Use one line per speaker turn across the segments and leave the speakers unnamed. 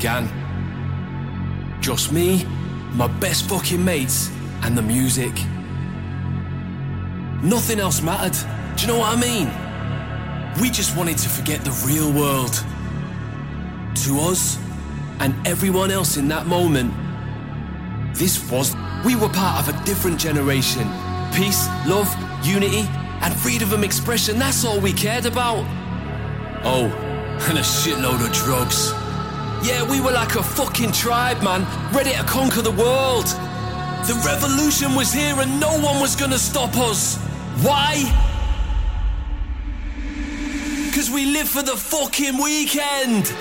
began. Just me, my best fucking mates, and the music. Nothing else mattered. Do you know what I mean? We just wanted to forget the real world. To us, and everyone else in that moment, this was. We were part of a different generation. Peace, love, unity, and freedom of expression, that's all we cared about. Oh, and a shitload of drugs. Yeah, we were like a fucking tribe, man, ready to conquer the world. The revolution was here and no one was gonna stop us. Why? Because we live for the fucking weekend.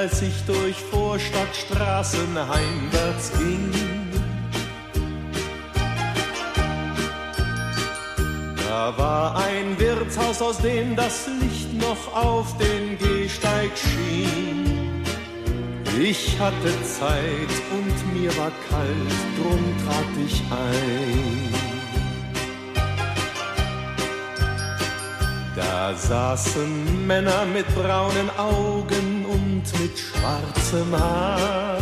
Als ich
durch Vorstadtstraßen heimwärts ging. Da war ein Wirtshaus, aus dem das Licht noch auf den Gehsteig schien. Ich hatte Zeit und mir war kalt, drum trat ich ein. Da saßen Männer mit braunen Augen Hund mit schwarzem Haar.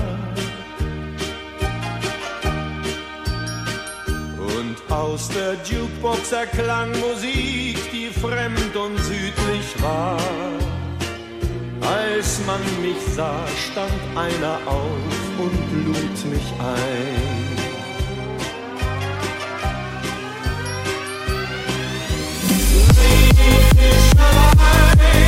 Und aus der Jukebox erklang Musik, die fremd und südlich war. Als man mich sah, stand einer auf und lud mich ein.
Fischerei.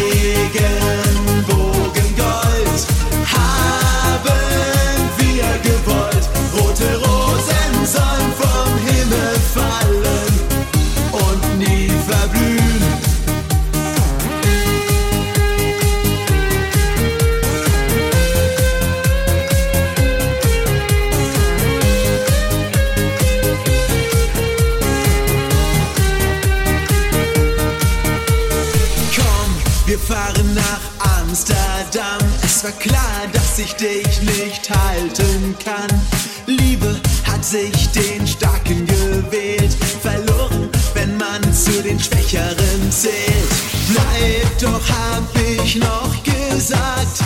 vége. es war klar, dass ich dich nicht halten kann. Liebe hat sich den Starken gewählt, verloren, wenn man zu den Schwächeren zählt. Bleib doch, hab ich noch gesagt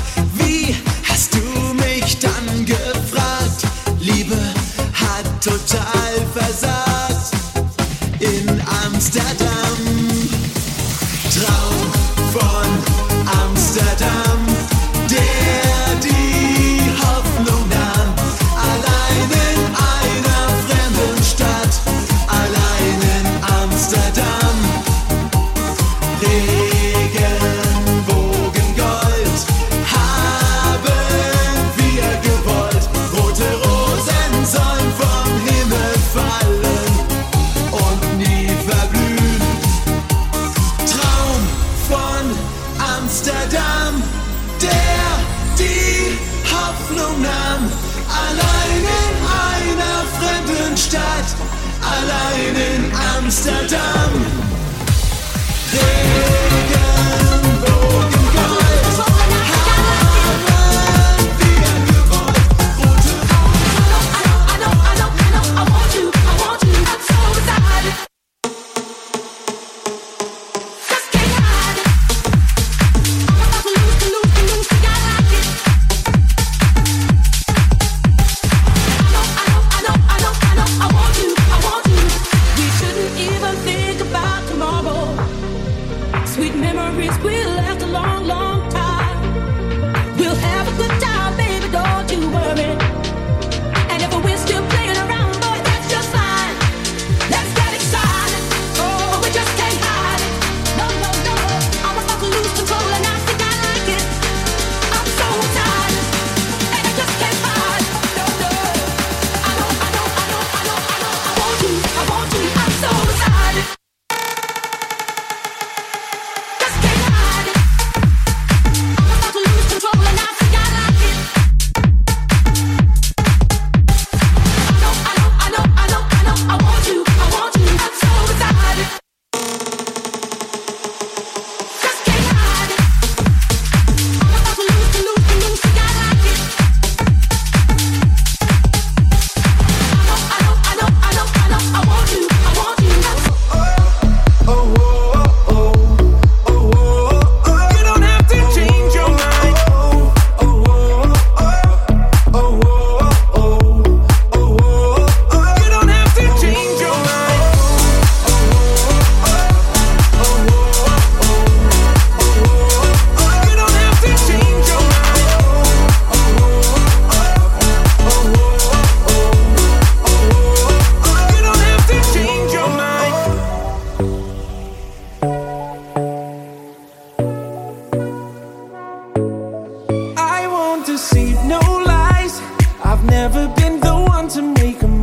never been the one to make a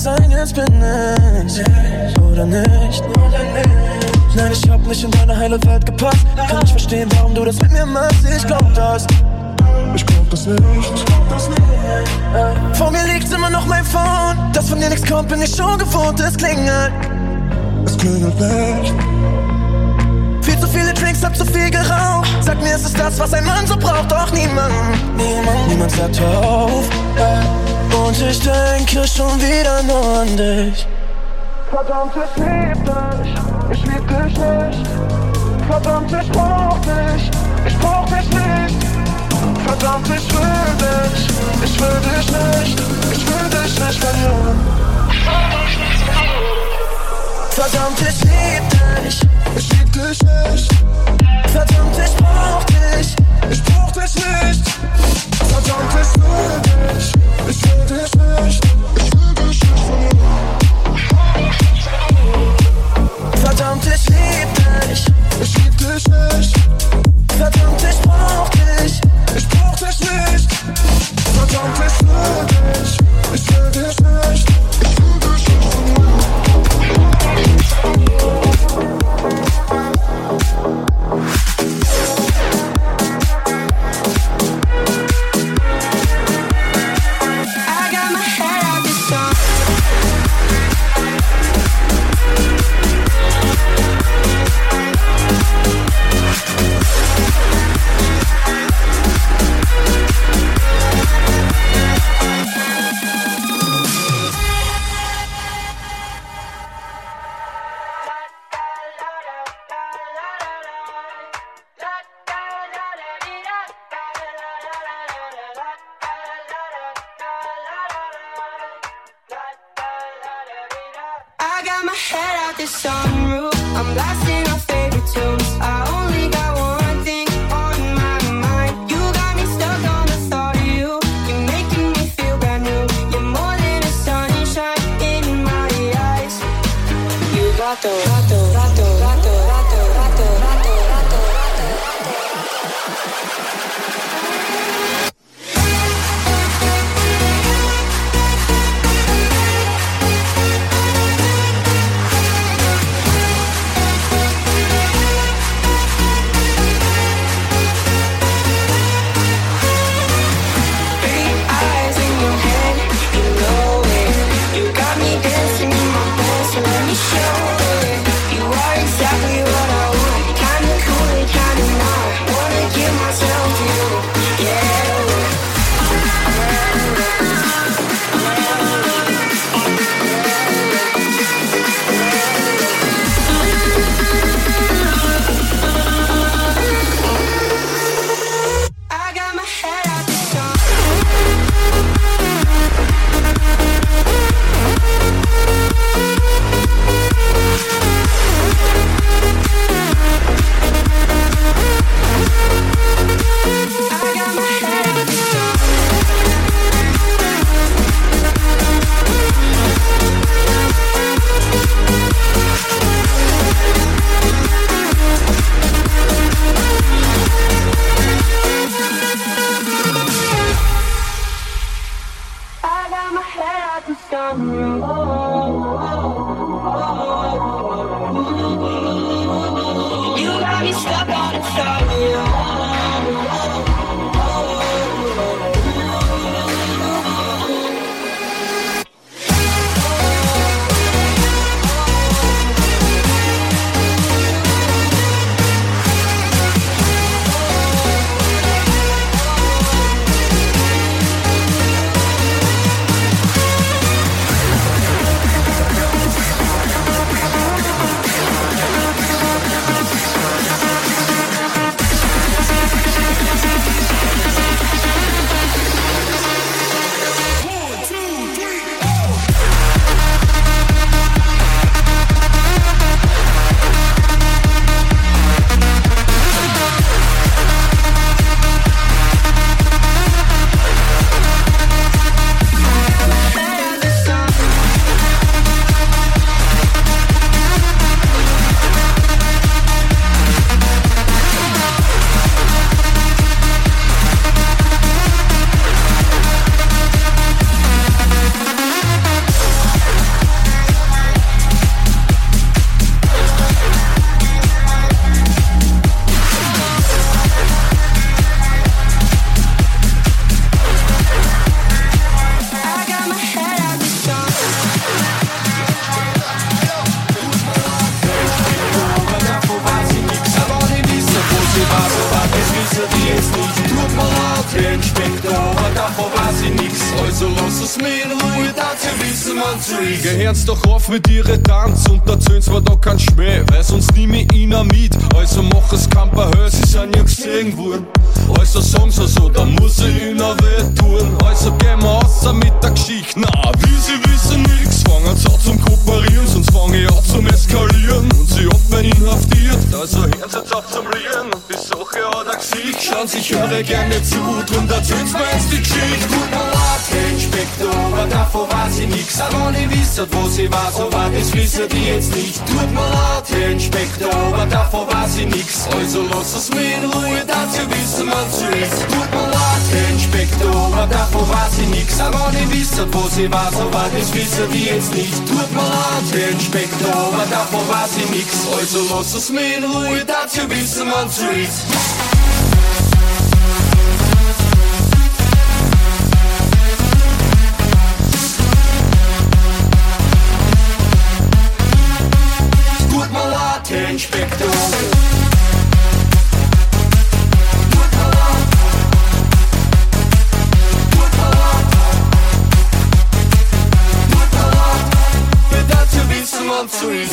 sein. Jetzt bin ich. Oder nicht? Nein, ich hab nicht in deine heile Welt gepasst. Kann nicht verstehen, warum du das mit mir machst. Ich glaub das. Ich glaub das nicht. Vor mir liegt immer noch mein Phone. Dass von dir nichts kommt, bin ich schon gewohnt. Es klingelt. Es klingelt nicht. Viel zu viele Drinks, hab zu viel geraucht. Sag mir, ist es das, was ein Mann so braucht? Doch niemand, niemand, niemand sagt hör auf. Äh, Und ich denke schon wieder nur an dich. Verdammt, ich lieb dich. Ich lieb dich nicht. Verdammt, ich brauch dich. Ich brauch dich nicht. Verdammt, ich will dich, ich will dich nicht, ich will dich nicht verlieren. Verdammt, ich lieb dich, ich lieb dich nicht. Verdammt, ich brauch dich, ich brauch dich nicht. Verdammt, ich will dich, ich will dich nicht, ich will dich nicht verlieren. Verdammt, ich lieb dich, ich lieb dich nicht. Verdammt, ich brauch dich, ich brauch dich nicht. Verdammt, ich will dich, ich will dich nicht,
es man zu
doch auf mit ihre Tanz und erzählen's mir da kein Schmäh, weil sonst nimm ich ihn mit. Also mach es Kamperhöl, sie sind ja gesehen worden. Also sagen sie so, da muss ich ihnen weh tun. Also gehen wir außer mit der Geschichte, na, wie sie wissen nix, fangen sie an zum Kooperieren, sonst fang ich an zum Eskalieren. Und sie hat mich inhaftiert, also hören sie jetzt auf zum Lieren. Die Sache hat ein Gesicht, schauen sich höre gerne zu, drum erzähl's mir jetzt die Geschichte.
Tut mir aber davon weiß ich nix. Wenn ich wisst, wo sie war, so war das wissen die jetzt nicht. Tut mir leid, Herr Inspektor, aber davon weiß ich nix. Also lass es mir in Ruhe, dazu wissen man zu ist. Tut mir leid, Herr Inspektor, aber davon weiß ich nix. Aber wenn ich wisst, wo sie war, so war das wissen die jetzt nicht. Tut mir leid, Herr Inspektor, aber davon weiß ich nix. Also lass es mir in Ruhe, dazu wissen man zu leid,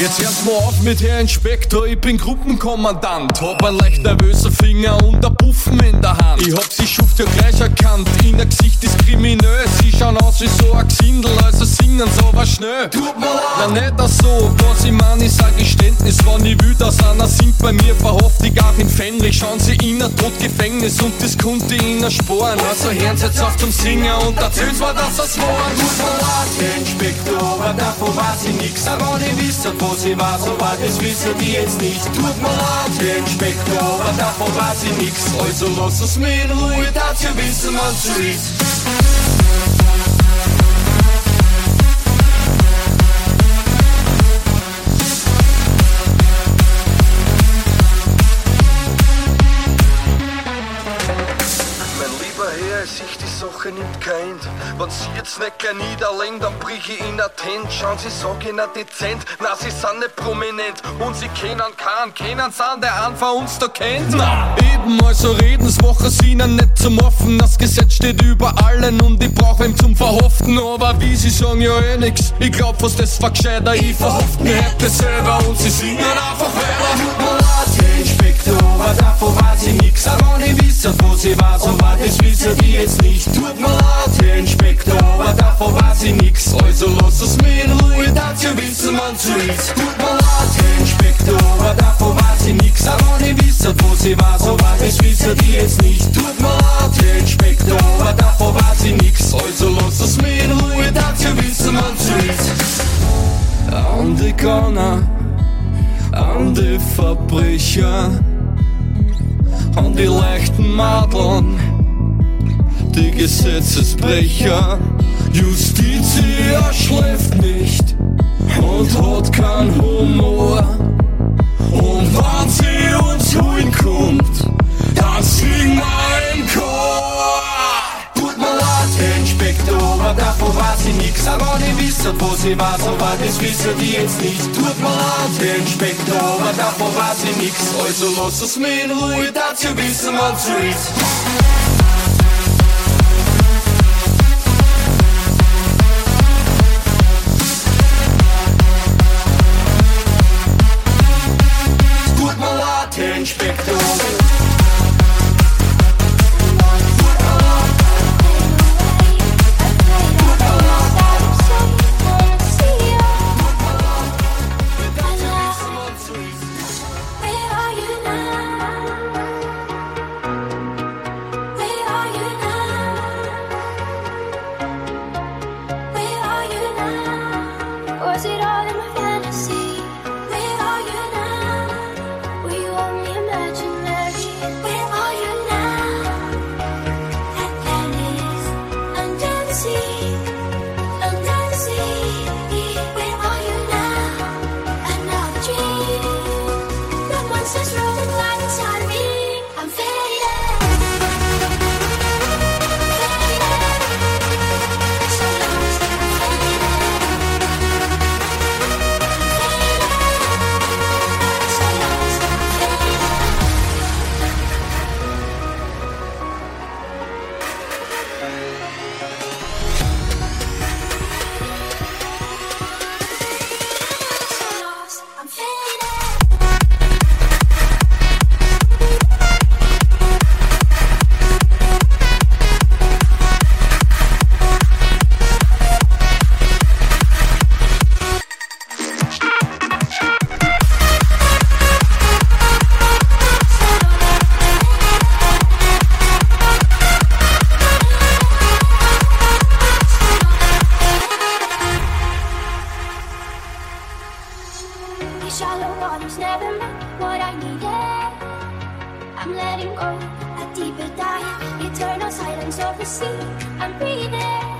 Jetzt hört mal auf mit Herr Inspektor, ich bin Gruppenkommandant. Hab ein leicht nervöser Finger und ein Puffen in der Hand. Ich hab sie Schuft ja gleich erkannt, in der Gesicht ist kriminös. Sie schauen aus wie so ein Gesindel, also singen so was schnell.
Tut mir leid.
Na nicht das so, was ich mein, ist ein Geständnis. Wenn ich will, dass einer singt bei mir, verhofft ich auch in Fenrich. Schauen sie in ein Todgefängnis und das konnte ihnen sporen. Also hören sie jetzt auf zum Singen und erzählen's mir, dass es war.
Tut mir leid, Herr Inspektor, aber davon weiß ich ich wisst, wo sie war, so war das wissen die jetzt nicht. Tut mir leid, Herr Inspektor, aber davon weiß ich nix. Also lass es mir in Ruhe, dazu wissen man zu ist.
Kein Ende. Wenn Sie jetzt nicht gleich niederlegen, dann brich ich in Tent. Schauen Sie, sag ich nicht dezent. Na, Sie sind nicht prominent. Und Sie kennen keinen, kennen sind, der einen von uns da kennt. Na, eben, also reden's, machen Sie ihnen nicht zum Offen. Das Gesetz steht über allen und ich brauch ihm zum Verhaften. Aber wie Sie sagen, ja eh nix. Ich glaub fast, das war gescheiter. Ich verhafte mich heute selber und Sie singen einfach weiter.
Tut mir leid, Herr Inspektor, aber davon weiß ich nix. Aber ich wisst, wo sie war, so war das wissen die jetzt nicht. Tut mir leid, Herr Inspektor, aber davon weiß ich nix. Also lass es mir in Ruhe, dazu wissen man zu ist. Tut mir leid, Herr Inspektor, aber davon weiß ich nix. Aber wenn ich wisst, wo sie war, so war das wissen die jetzt nicht. Tut mir leid, Herr Inspektor, aber davon weiß ich nix. Also lass es mir in Ruhe, dazu wissen man zu ist.
An die Gauner, an die Verbrecher, an die leichten Madeln, die Gesetzesbrecher. Justitia schläft nicht und hat keinen Humor. Und wenn sie uns holen kommt, dann singen wir
weiß ich nix. Aber ich wisst, wo sie war, so war das wissen die jetzt nicht. Tut mir leid, Herr Inspektor, aber davon weiß ich nix. Also lass es mir in Ruhe, dazu wissen wir zu ist.
I'm letting go, a deeper dive, eternal silence of the sea. I'm breathing.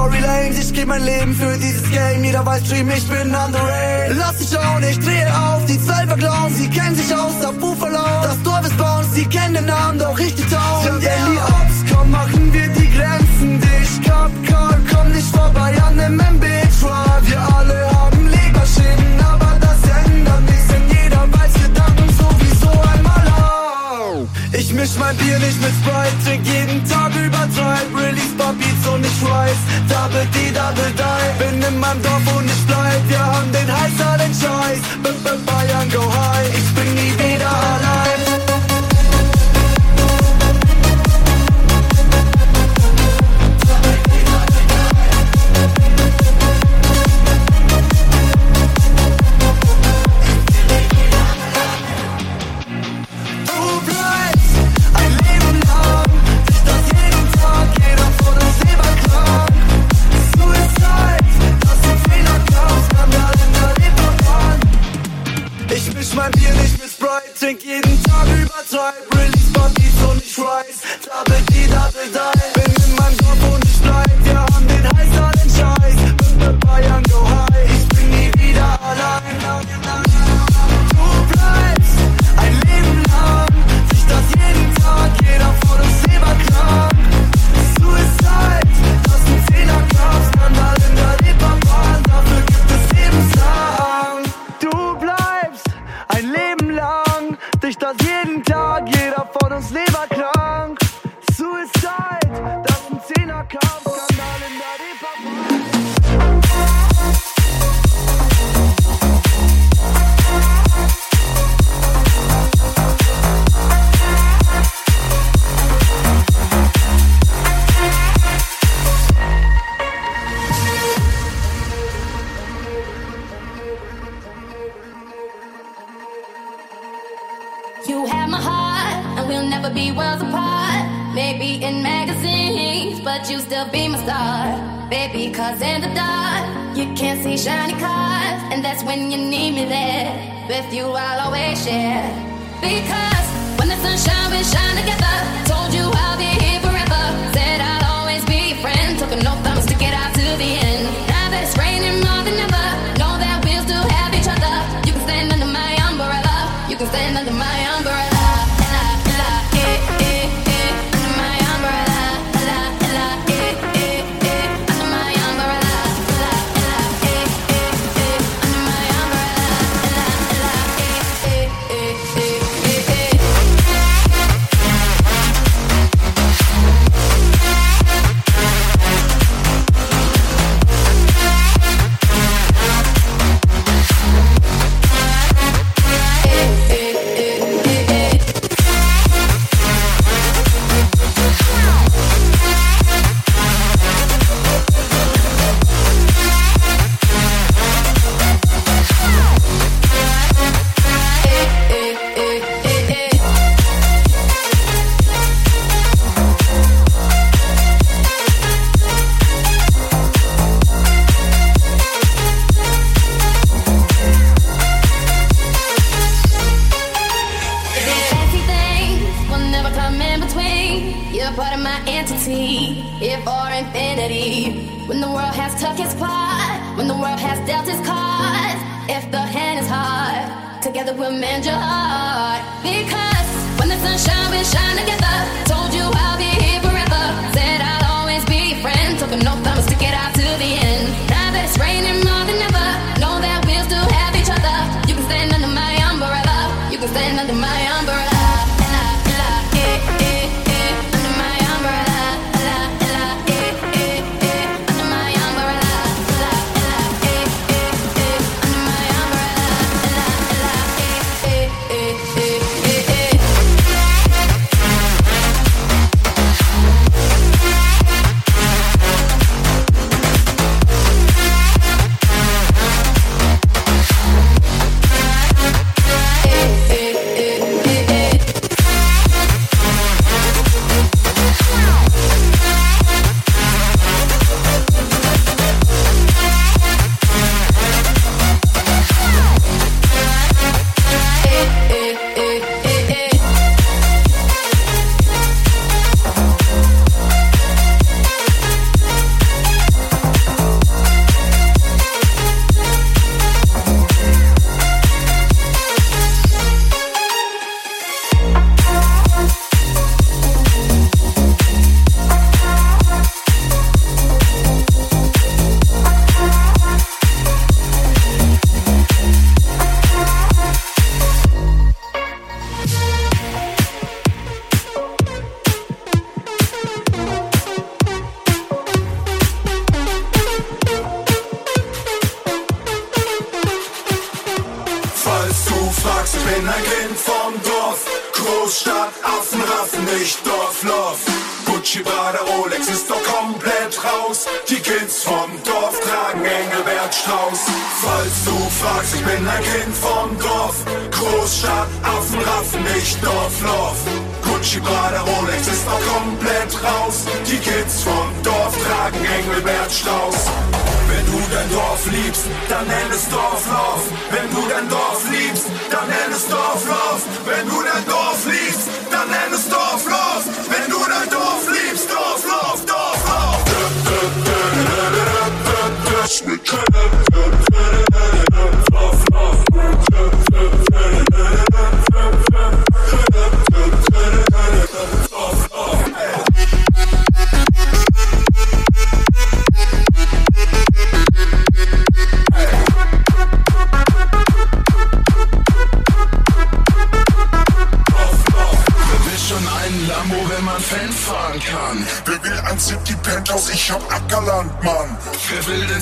Storylines, ich geb mein Leben für dieses Game. Jeder weiß, Dream, ich bin underage. Lass dich schauen, ich drehe auf, die Zwölfer glauben, sie kennen sich aus, ab Buffalo. Das Dorf ist Bounce, sie kennen den Namen, doch ich die Town. Sind yeah. die Ops, komm, machen wir die Grenzen dich. Cup Call, komm nicht vorbei an dem MB-Truck. Wir alle haben Leberschäden. misch mein Bier nicht mit Sprite, trink jeden Tag übertreib, release Puppies und ich weiß, Double D, Double Die, bin in meinem Dorf und ich bleib, wir haben den heißeren Scheiß, B -b Bayern go high, ich bin nie wieder allein.
If or infinity. When the world has took its part, when the world has dealt its cards, if the hand is hard, together we'll mend your heart. Because when the sun shines, we shine together.
Großstadt, Affenraff, nicht Dorfloff. Gucci, Prada, Rolex ist doch komplett raus. Die Kids vom Dorf tragen Engelbert Strauß. Falls sagst, ich bin ein Kind vom Dorf. Großstadt, Affenraffen, nicht Dorfloff. Gucci, Prada, Rolex ist auch komplett raus. Die Kids vom Dorf tragen Engelbert Strauß. Wenn du dein Dorf liebst, dann nenn es Dorflauf. Wenn du dein Dorf liebst, dann nenn es Dorflauf. Wenn du dein Dorf liebst, dann nenn es Dorflauf. Wenn du dein Dorf liebst, Dorflauf, Dorflauf. Switch.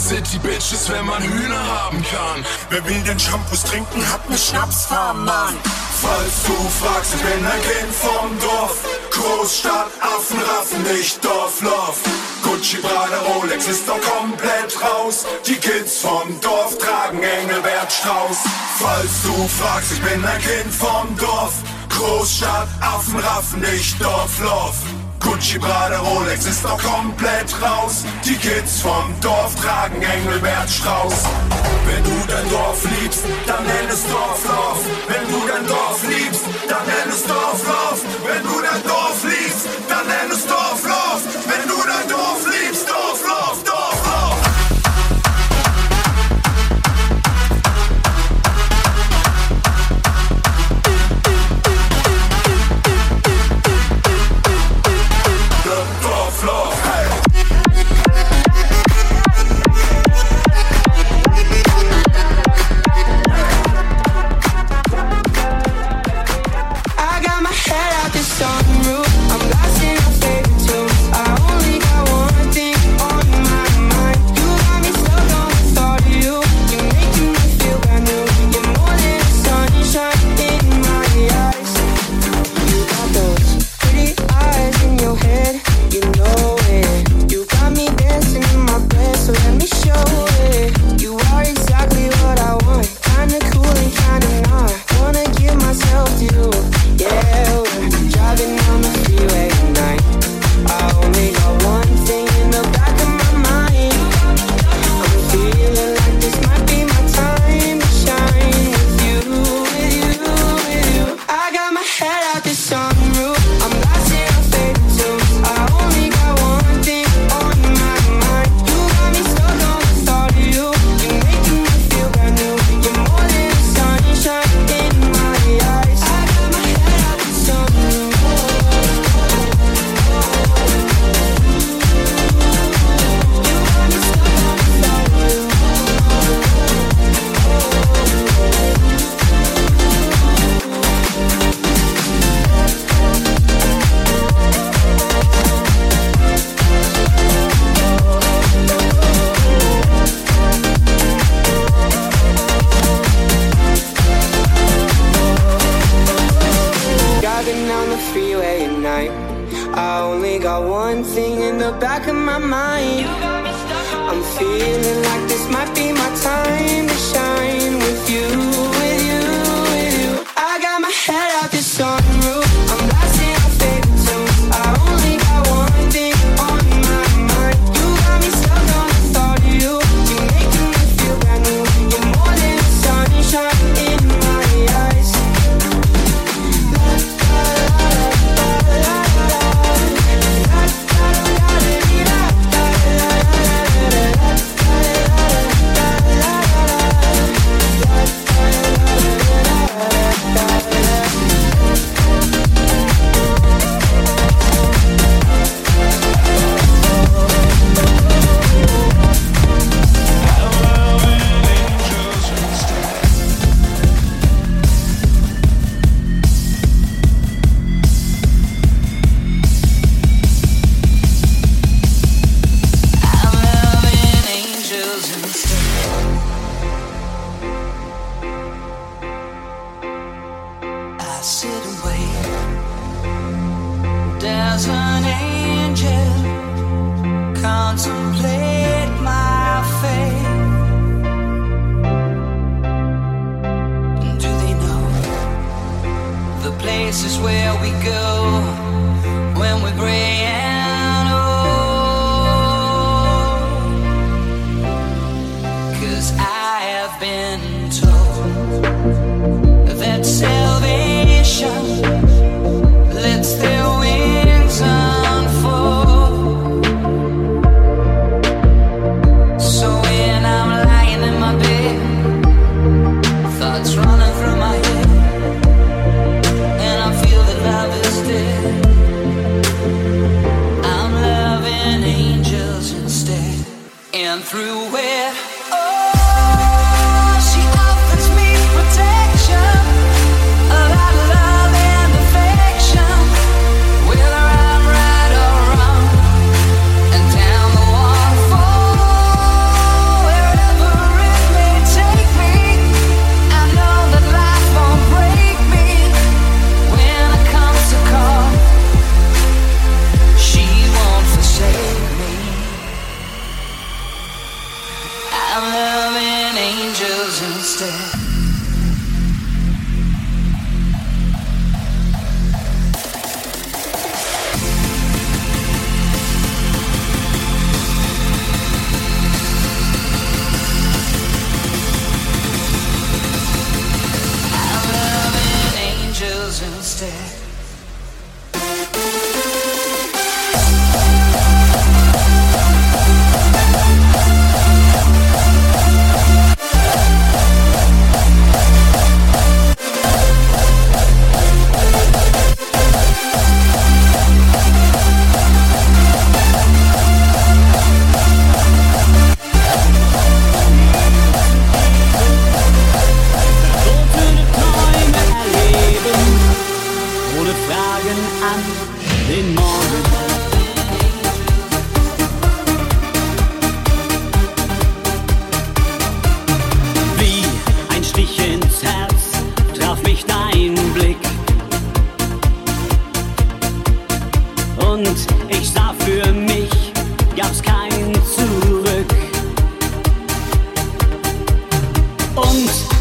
sind die
Bitches, wenn man Hühner haben kann. Wer will denn Shampoos trinken, hat ne Schnapsfarm, Mann. Falls du fragst, ich bin ein Kind vom Dorf. Großstadt, Affen raffen nicht Dorflauf. Gucci, Prada, Rolex ist doch komplett raus. Die Kids vom Dorf tragen Engelbert Strauß. Falls du fragst, ich bin ein Kind vom Dorf. Großstadt, Affen raffen nicht Dorflauf. Gucci,
Prada, Rolex ist doch komplett raus. Die Kids vom Dorf tragen Engelbert Strauß. Wenn du dein Dorf liebst, dann nenn es Dorflauf. Wenn du dein Dorf liebst, dann nenn es Dorflauf. Wenn du dein Dorf mind. I'm feeling like this might be my time to shine.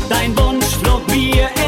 Dein Wunsch flog mir
entgegen.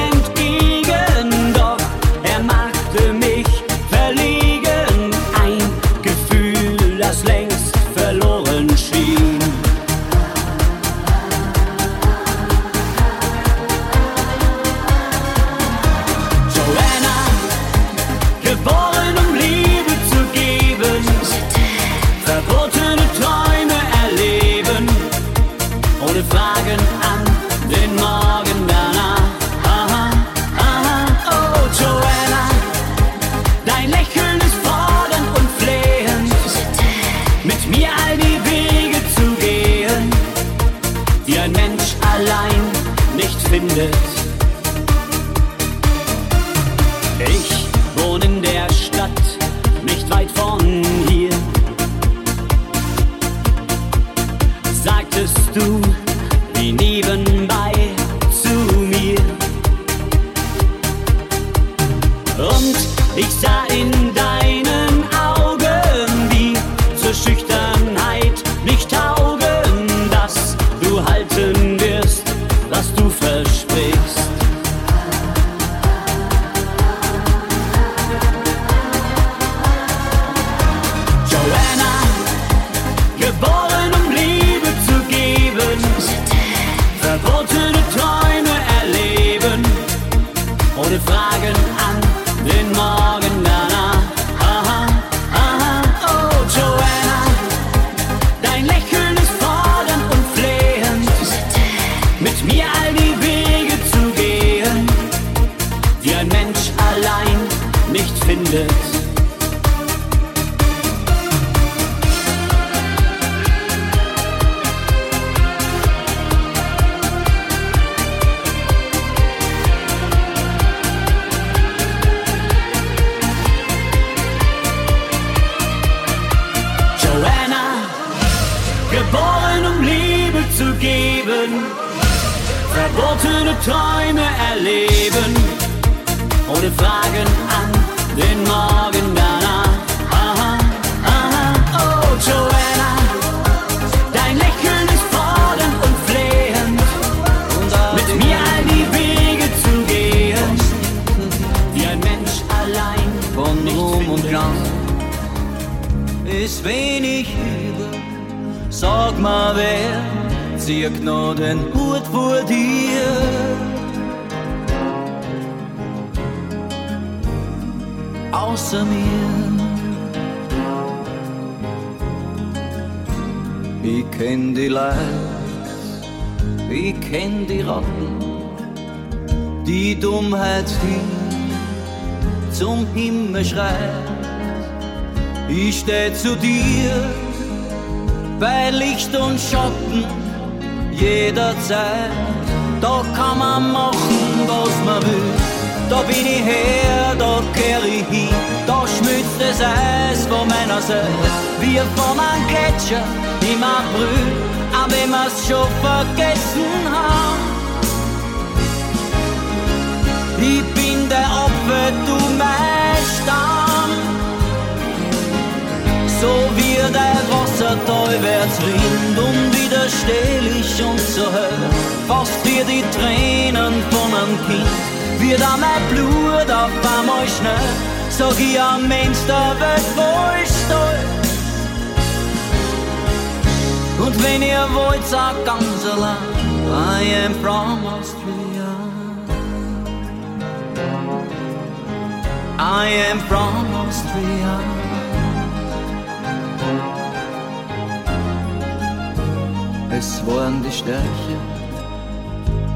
Ich steh zu dir bei Licht und Schatten jederzeit. Da kann man machen, was man will. Da bin ich her, da kehr ich hin. Da schmilzt das Eis von meiner Seite. Wir von einem Gletscher im April, auch wenn wir's schon vergessen haben. Ich bin der Apfel, du mein Stamm. So wie der wird's rinnt und so hell. Fast wie die Tränen von einem Kind, wird auch mein Blut auf einmal schnell. Sag ich am Mensch, der wird voll stolz. Und wenn ihr wollt, sag ganz allein, I am from Austria. I am from Austria. Es waren die Stärke,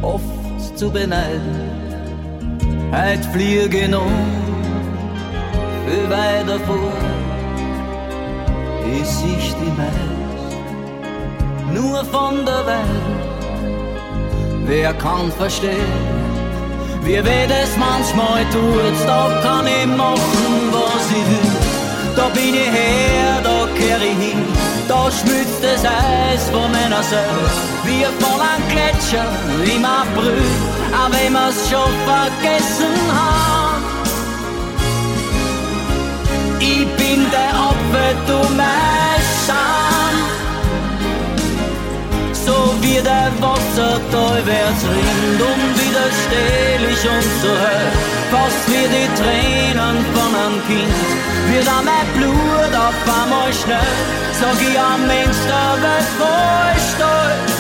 oft zu beneiden. Heut fliege noch viel weiter vor. Ich sich die meist nur von der Welt. Wer kann verstehen, wie weh das manchmal tut? Da kann ich machen, was ich will. Da bin ich her, da kehr ich hin. Da schmilzt das Eis von meiner Seele, von einem Gletscher im April, auch wenn wir's schon vergessen haben. Ich bin der Apfel, du mein Scham. So wie der Wassertal wird's rinnt, unwiderstehlich und so hell, fast wie die Tränen von einem Kind, wird auch mein Blut auf einmal schnell, sag ich am Mensch, der wird voll stolz.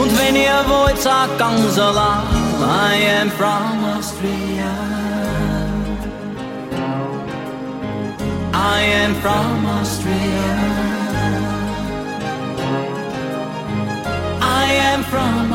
Und wenn ihr wollt, sagt ganz allein, I am from Austria. I am from Austria. I am from